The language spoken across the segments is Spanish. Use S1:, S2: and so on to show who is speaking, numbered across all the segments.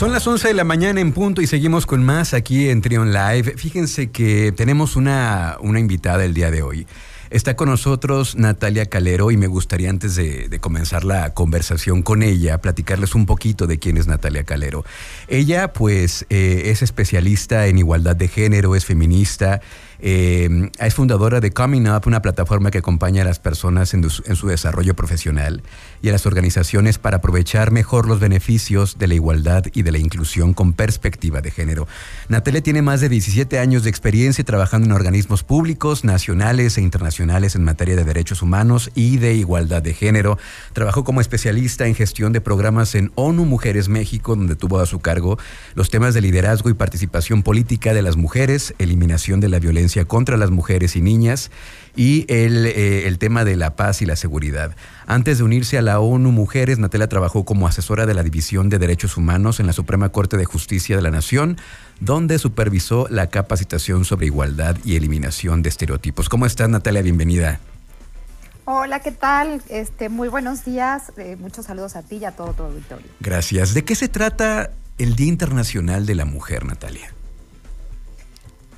S1: Son las 11 de la mañana en punto y seguimos con más aquí en Trion Live. Fíjense que tenemos una, una invitada el día de hoy. Está con nosotros Natalia Calero y me gustaría antes de, comenzar la conversación con ella, platicarles un poquito de quién es Natalia Calero. Ella pues eh, es especialista en igualdad de género, es feminista, eh, es fundadora de Coming Up, una plataforma que acompaña a las personas en, su desarrollo profesional y a las organizaciones para aprovechar mejor los beneficios de la igualdad y de la inclusión con perspectiva de género. Natalia tiene más de 17 años de experiencia trabajando en organismos públicos, nacionales e internacionales en materia de derechos humanos y de igualdad de género. Trabajó como especialista en gestión de programas en ONU Mujeres México, donde tuvo a su cargo los temas de liderazgo y participación política de las mujeres, eliminación de la violencia contra las mujeres y niñas y eh, el, tema de la paz y la seguridad. Antes de unirse a la ONU Mujeres, Natela trabajó como asesora de la División de Derechos Humanos en la Suprema Corte de Justicia de la Nación, donde supervisó la capacitación sobre igualdad y eliminación de estereotipos. ¿Cómo estás, Natalia? Bienvenida.
S2: Hola, ¿qué tal? Este, muy buenos días. Eh, muchos saludos a ti y a todo tu auditorio.
S1: Gracias. ¿De qué se trata el Día Internacional de la Mujer, Natalia?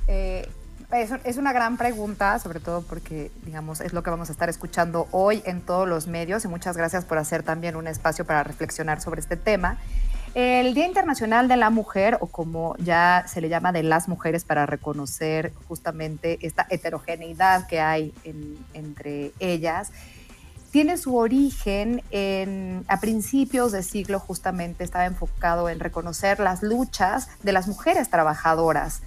S2: Eh, es, una gran pregunta, sobre todo porque, digamos, es lo que vamos a estar escuchando hoy en todos los medios y muchas gracias por hacer también un espacio para reflexionar sobre este tema. El Día Internacional de la Mujer, o como ya se le llama de las mujeres para reconocer justamente esta heterogeneidad que hay entre ellas, tiene su origen en, a principios de siglo justamente estaba enfocado en reconocer las luchas de las mujeres trabajadoras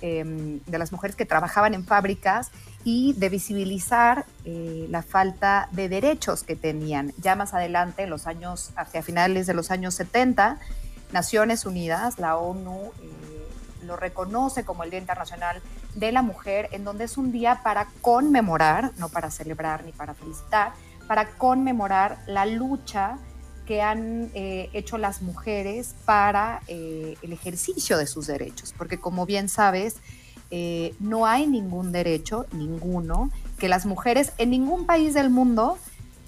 S2: Em, de las mujeres que trabajaban en fábricas y de visibilizar eh, la falta de derechos que tenían. Ya más adelante, en los años, hacia finales de los años 70, Naciones Unidas, la ONU, eh, lo reconoce como el Día Internacional de la Mujer, en donde es un día para conmemorar, no para celebrar ni para felicitar, para conmemorar la lucha que han eh, hecho las mujeres para eh, el ejercicio de sus derechos, porque como bien sabes, eh, no hay ningún derecho, ninguno, que las mujeres en ningún país del mundo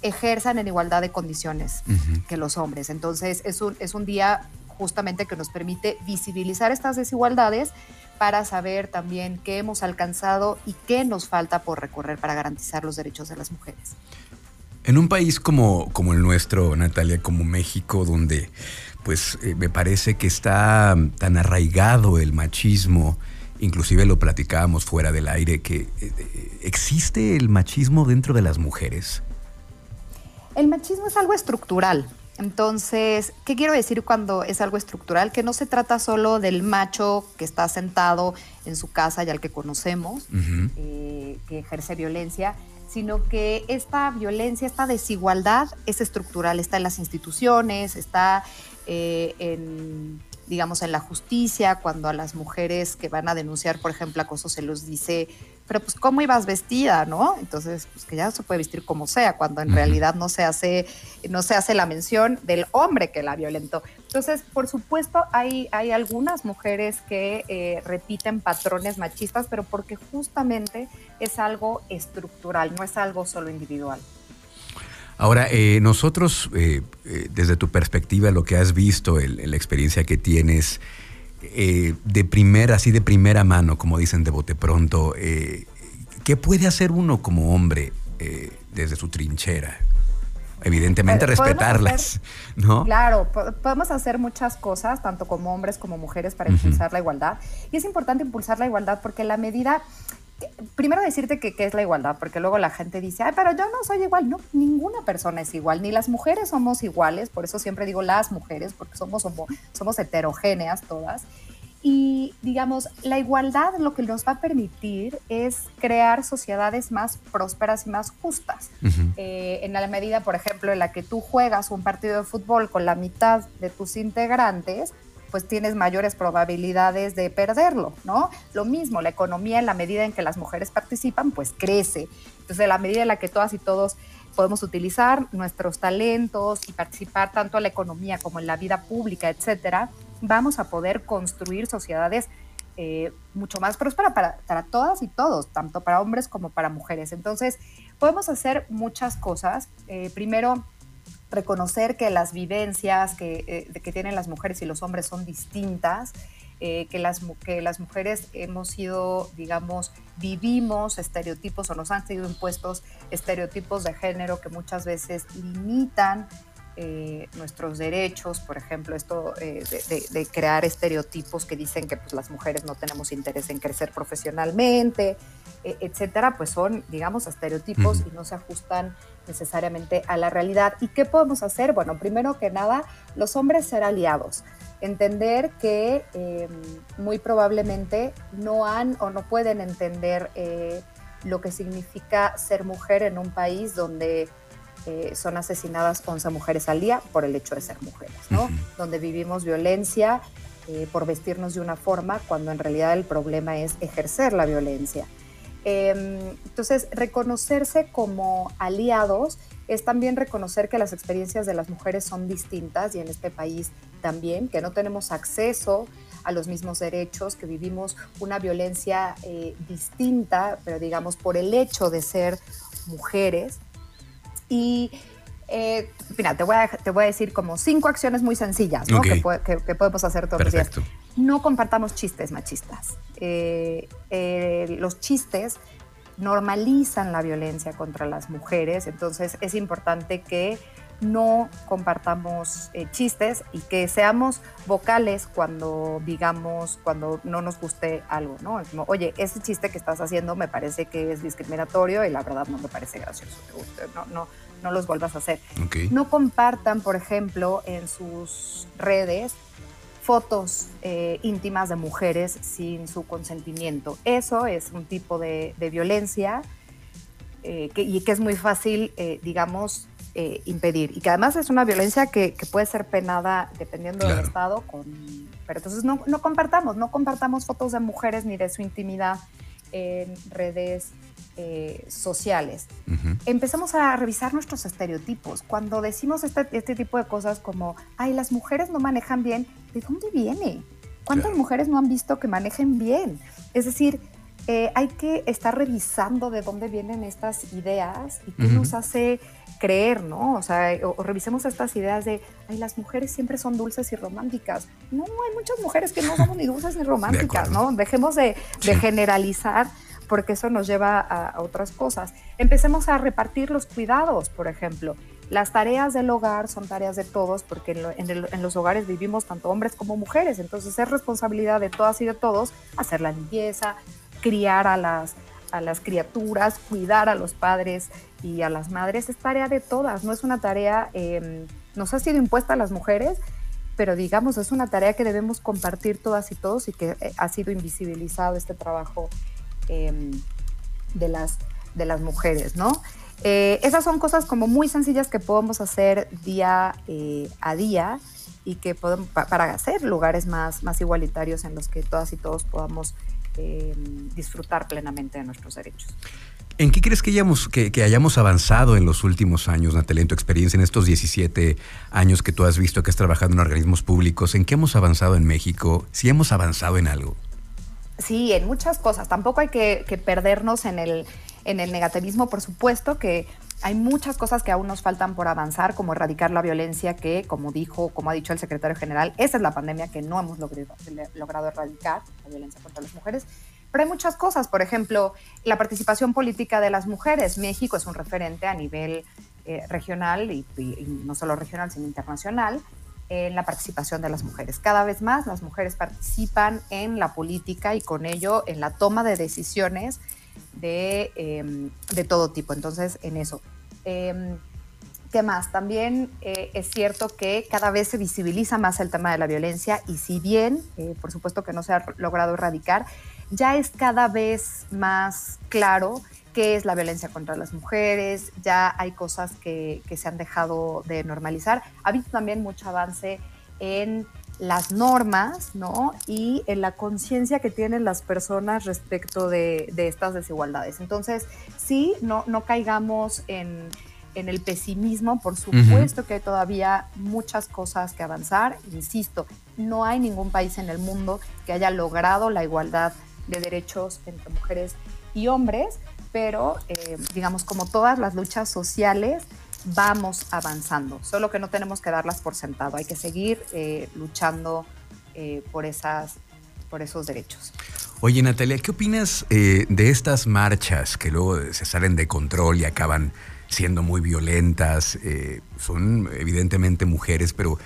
S2: ejerzan en igualdad de condiciones que los hombres. Entonces es un, es un día justamente que nos permite visibilizar estas desigualdades para saber también qué hemos alcanzado y qué nos falta por recorrer para garantizar los derechos de las mujeres.
S1: En un país como, como el nuestro, Natalia, como México, donde pues eh, me parece que está tan arraigado el machismo, inclusive lo platicábamos fuera del aire, que eh, existe el machismo dentro de las mujeres.
S2: El machismo es algo estructural. Entonces, ¿qué quiero decir cuando es algo estructural? Que no se trata solo del macho que está sentado en su casa y al que conocemos, eh, que ejerce violencia, sino que esta violencia, esta desigualdad es estructural, está en las instituciones, está eh, en, digamos, en la justicia, cuando a las mujeres que van a denunciar, por ejemplo, acoso se los dice, pero pues cómo ibas vestida, ¿no? Entonces, pues que ya se puede vestir como sea, cuando en realidad no se hace, no se hace la mención del hombre que la violentó. Entonces, por supuesto, hay, hay algunas mujeres que eh, repiten patrones machistas, pero porque justamente es algo estructural, no es algo solo individual.
S1: Ahora, eh, nosotros, eh, desde tu perspectiva, lo que has visto, la experiencia que tienes, de primera, así de primera mano, como dicen de bote pronto, ¿qué puede hacer uno como hombre desde su trinchera? evidentemente respetarlas, ¿no?
S2: Claro, podemos hacer muchas cosas, tanto como hombres como mujeres, para impulsar la igualdad. Y es importante impulsar la igualdad porque la medida, primero decirte que qué es la igualdad, porque luego la gente dice, ay, pero yo no soy igual. No, ninguna persona es igual, ni las mujeres somos iguales, por eso siempre digo las mujeres, porque somos, somos heterogéneas todas. Y digamos, la igualdad lo que nos va a permitir es crear sociedades más prósperas y más justas. Eh, en la medida, por ejemplo, en la que tú juegas un partido de fútbol con la mitad de tus integrantes, pues tienes mayores probabilidades de perderlo, ¿no? Lo mismo, la economía en la medida en que las mujeres participan, pues crece. Entonces, en la medida en la que todas y todos podemos utilizar nuestros talentos y participar tanto en la economía como en la vida pública, etcétera, vamos a poder construir sociedades eh, mucho más prósperas para, todas y todos, tanto para hombres como para mujeres. Entonces, podemos hacer muchas cosas. Eh, primero, reconocer que las vivencias que, eh, que tienen las mujeres y los hombres son distintas, eh, que, las, que las mujeres hemos sido, digamos, vivimos estereotipos o nos han sido impuestos estereotipos de género que muchas veces limitan eh, nuestros derechos, por ejemplo, esto eh, de, crear estereotipos que dicen que pues, las mujeres no tenemos interés en crecer profesionalmente, e, etcétera, pues son, digamos, estereotipos y no se ajustan necesariamente a la realidad. ¿Y qué podemos hacer? Bueno, primero que nada, los hombres ser aliados entender que em, muy probablemente no han o no pueden entender eh, lo que significa ser mujer en un país donde eh, son asesinadas 11 mujeres al día por el hecho de ser mujeres, ¿no? Donde vivimos violencia eh, por vestirnos de una forma cuando en realidad el problema es ejercer la violencia. Em, entonces, reconocerse como aliados es también reconocer que las experiencias de las mujeres son distintas y en este país también, que no tenemos acceso a los mismos derechos, que vivimos una violencia eh, distinta, pero digamos por el hecho de ser mujeres. Y eh, mira, te voy, a, te voy a decir como cinco acciones muy sencillas que, podemos hacer todos los días. No compartamos chistes machistas. Eh, los chistes normalizan la violencia contra las mujeres, entonces es importante que no compartamos eh, chistes y que seamos vocales cuando digamos, cuando no nos guste algo, ¿no? Como, oye, ese chiste que estás haciendo me parece que es discriminatorio y la verdad no me parece gracioso, no, no, no los vuelvas a hacer. No compartan, por ejemplo, en sus redes fotos eh, íntimas de mujeres sin su consentimiento. Eso es un tipo de, violencia eh, y que es muy fácil, eh, digamos, impedir. Y que además es una violencia que, puede ser penada dependiendo del estado. Con, pero entonces no, no compartamos, no compartamos fotos de mujeres ni de su intimidad en redes eh, sociales. Empezamos a revisar nuestros estereotipos. Cuando decimos este, este, tipo de cosas como, ay, las mujeres no manejan bien, ¿de dónde viene? ¿Cuántas mujeres no han visto que manejen bien? Es decir, eh, hay que estar revisando de dónde vienen estas ideas y qué nos hace creer, ¿no? O sea, o, revisemos estas ideas de, ay, las mujeres siempre son dulces y románticas. No, hay muchas mujeres que no somos ni dulces ni románticas, ¿no? Dejemos de, de generalizar porque eso nos lleva a, otras cosas. Empecemos a repartir los cuidados, por ejemplo. Las tareas del hogar son tareas de todos porque en, los hogares vivimos tanto hombres como mujeres, entonces es responsabilidad de todas y de todos hacer la limpieza, criar a las, a las criaturas, cuidar a los padres y a las madres, es tarea de todas, no es una tarea, eh, nos ha sido impuesta a las mujeres, pero digamos, es una tarea que debemos compartir todas y todos y que eh, ha sido invisibilizado este trabajo Em, de, las, de las mujeres, ¿no? Eh, esas son cosas como muy sencillas que podemos hacer día eh, a día y que podemos, para hacer lugares más, más igualitarios en los que todas y todos podamos em, disfrutar plenamente de nuestros derechos.
S1: ¿En qué crees que hayamos, que, hayamos avanzado en los últimos años, Natalia, en tu experiencia, en estos 17 años que tú has visto que has trabajado en organismos públicos? ¿En qué hemos avanzado en México? Si hemos avanzado en algo.
S2: Sí, en muchas cosas. Tampoco hay que, perdernos en el, en el negativismo, por supuesto que hay muchas cosas que aún nos faltan por avanzar, como erradicar la violencia que, como dijo, como ha dicho el secretario general, esa es la pandemia que no hemos logrado, erradicar, la violencia contra las mujeres. Pero hay muchas cosas, por ejemplo, la participación política de las mujeres. México es un referente a nivel eh, regional y, no solo regional, sino internacional en la participación de las mujeres. Cada vez más las mujeres participan en la política y con ello en la toma de decisiones de, em, todo tipo. Entonces, en eso. Em, ¿Qué más? También eh, es cierto que cada vez se visibiliza más el tema de la violencia y si bien, eh, por supuesto que no se ha logrado erradicar, ya es cada vez más claro qué es la violencia contra las mujeres, ya hay cosas que, se han dejado de normalizar. Ha habido también mucho avance en las normas, ¿no? Y en la conciencia que tienen las personas respecto de, estas desigualdades. Entonces, sí, no, no caigamos en, el pesimismo, por supuesto que hay todavía muchas cosas que avanzar. Insisto, no hay ningún país en el mundo que haya logrado la igualdad de derechos entre mujeres y hombres, pero eh, digamos como todas las luchas sociales vamos avanzando, solo que no tenemos que darlas por sentado, hay que seguir eh, luchando eh, por, esas, por esos derechos.
S1: Oye, Natalia, ¿qué opinas eh, de estas marchas que luego se salen de control y acaban siendo muy violentas? son evidentemente mujeres, pero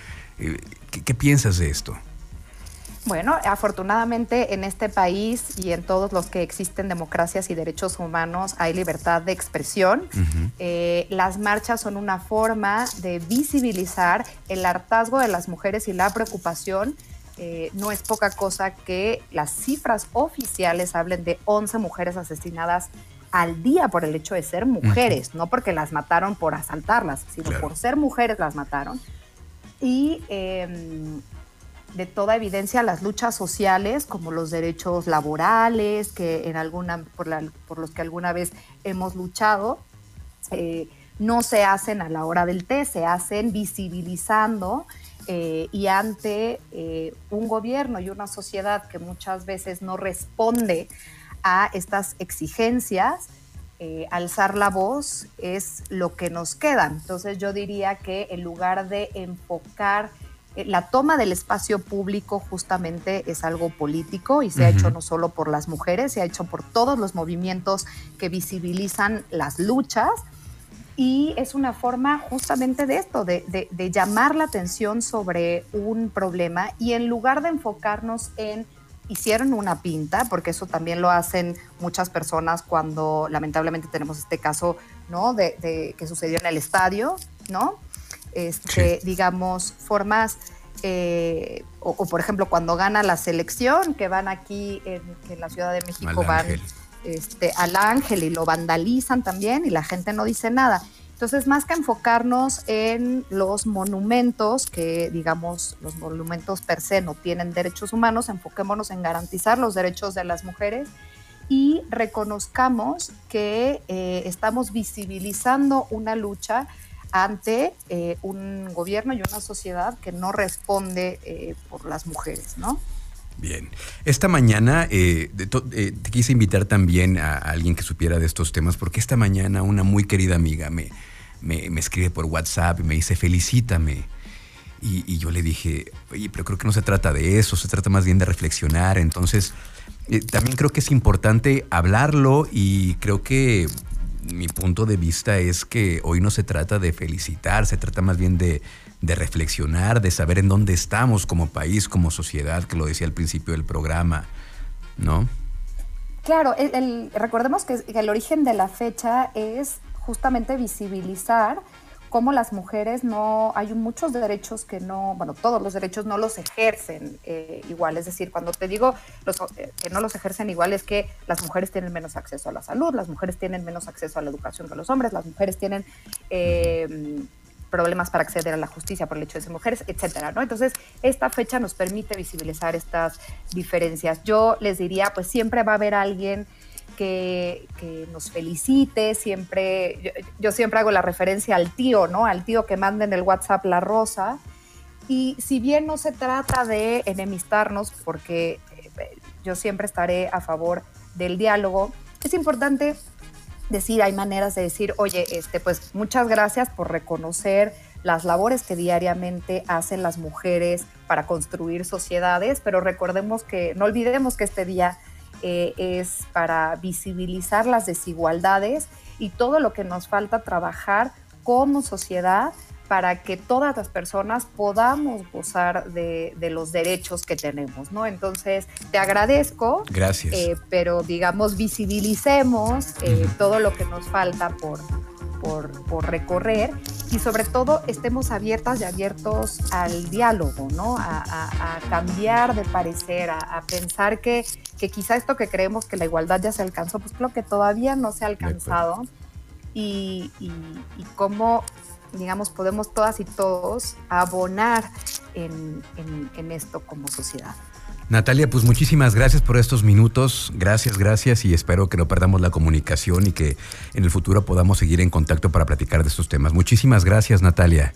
S1: ¿qué piensas de esto?
S2: Bueno, afortunadamente en este país y en todos los que existen democracias y derechos humanos hay libertad de expresión. Eh, las marchas son una forma de visibilizar el hartazgo de las mujeres y la preocupación. Eh, no es poca cosa que las cifras oficiales hablen de 11 mujeres asesinadas al día por el hecho de ser mujeres, no porque las mataron por asaltarlas, sino por ser mujeres las mataron. Y em, de toda evidencia las luchas sociales, como los derechos laborales, que en alguna, por, los que alguna vez hemos luchado, eh, no se hacen a la hora del té, se hacen visibilizando eh, y ante eh, un gobierno y una sociedad que muchas veces no responde a estas exigencias, alzar la voz es lo que nos queda. Entonces yo diría que en lugar de enfocar la toma del espacio público justamente es algo político y se ha hecho no solo por las mujeres, se ha hecho por todos los movimientos que visibilizan las luchas. Y es una forma justamente de esto, de, llamar la atención sobre un problema y en lugar de enfocarnos en hicieron una pinta, porque eso también lo hacen muchas personas cuando lamentablemente tenemos este caso, ¿no? De, que sucedió en el estadio, ¿no? Este, digamos, formas, eh, o, por ejemplo cuando gana la selección, que van aquí en, la Ciudad de México, van este, al ángel y lo vandalizan también y la gente no dice nada. Entonces, más que enfocarnos en los monumentos, que digamos los monumentos per se no tienen derechos humanos, enfoquémonos en garantizar los derechos de las mujeres y reconozcamos que eh, estamos visibilizando una lucha ante eh, un gobierno y una sociedad que no responde eh, por las mujeres, ¿no?
S1: Bien. Esta mañana eh, te quise invitar también a, alguien que supiera de estos temas, porque esta mañana una muy querida amiga me, me, escribe por WhatsApp y me dice, felicítame. Y, y, yo le dije, oye, pero creo que no se trata de eso, se trata más bien de reflexionar. Entonces, también creo que es importante hablarlo y creo que mi punto de vista es que hoy no se trata de felicitar, se trata más bien de, reflexionar, de saber en dónde estamos como país, como sociedad, que lo decía al principio del programa, ¿no?
S2: Claro, recordemos que el origen de la fecha es justamente visibilizar cómo las mujeres no, hay muchos derechos que no, bueno, todos los derechos no los ejercen eh, igual. Es decir, cuando te digo eh, que no los ejercen igual es que las mujeres tienen menos acceso a la salud, las mujeres tienen menos acceso a la educación que los hombres, las mujeres tienen... Eh, problemas para acceder a la justicia por el hecho de ser mujeres, etcétera, ¿no? Entonces, esta fecha nos permite visibilizar estas diferencias. Yo les diría, pues siempre va a haber alguien que, nos felicite, siempre, yo, siempre hago la referencia al tío, ¿no? Al tío que manda en el WhatsApp la rosa. Y si bien no se trata de enemistarnos, porque eh, yo siempre estaré a favor del diálogo, es importante decir, hay maneras de decir, oye, este, pues muchas gracias por reconocer las labores que diariamente hacen las mujeres para construir sociedades, pero recordemos que, no olvidemos que este día eh, es para visibilizar las desigualdades y todo lo que nos falta trabajar como sociedad para que todas las personas podamos gozar de, los derechos que tenemos, ¿no? Entonces, te agradezco.
S1: Gracias.
S2: Eh, pero, digamos, visibilicemos eh, todo lo que nos falta por, por, recorrer y sobre todo estemos abiertas y abiertos al diálogo, ¿no? A, cambiar de parecer, a, pensar que, que, quizá esto que creemos que la igualdad ya se alcanzó, pues creo que todavía no se ha alcanzado y, y, cómo, digamos, podemos todas y todos abonar en, en esto como sociedad.
S1: Natalia, pues muchísimas gracias por estos minutos. Gracias, gracias y espero que no perdamos la comunicación y que en el futuro podamos seguir en contacto para platicar de estos temas. Muchísimas gracias, Natalia.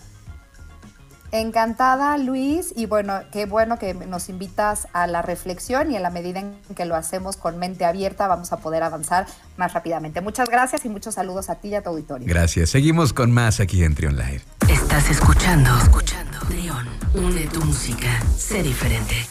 S2: Encantada, Luis, y bueno, qué bueno que nos invitas a la reflexión y en la medida en que lo hacemos con mente abierta vamos a poder avanzar más rápidamente. Muchas gracias y muchos saludos a ti y a tu auditorio.
S1: Gracias. Seguimos con más aquí en Trion Live.
S3: Estás escuchando, escuchando. Trion, une tu música, sé diferente.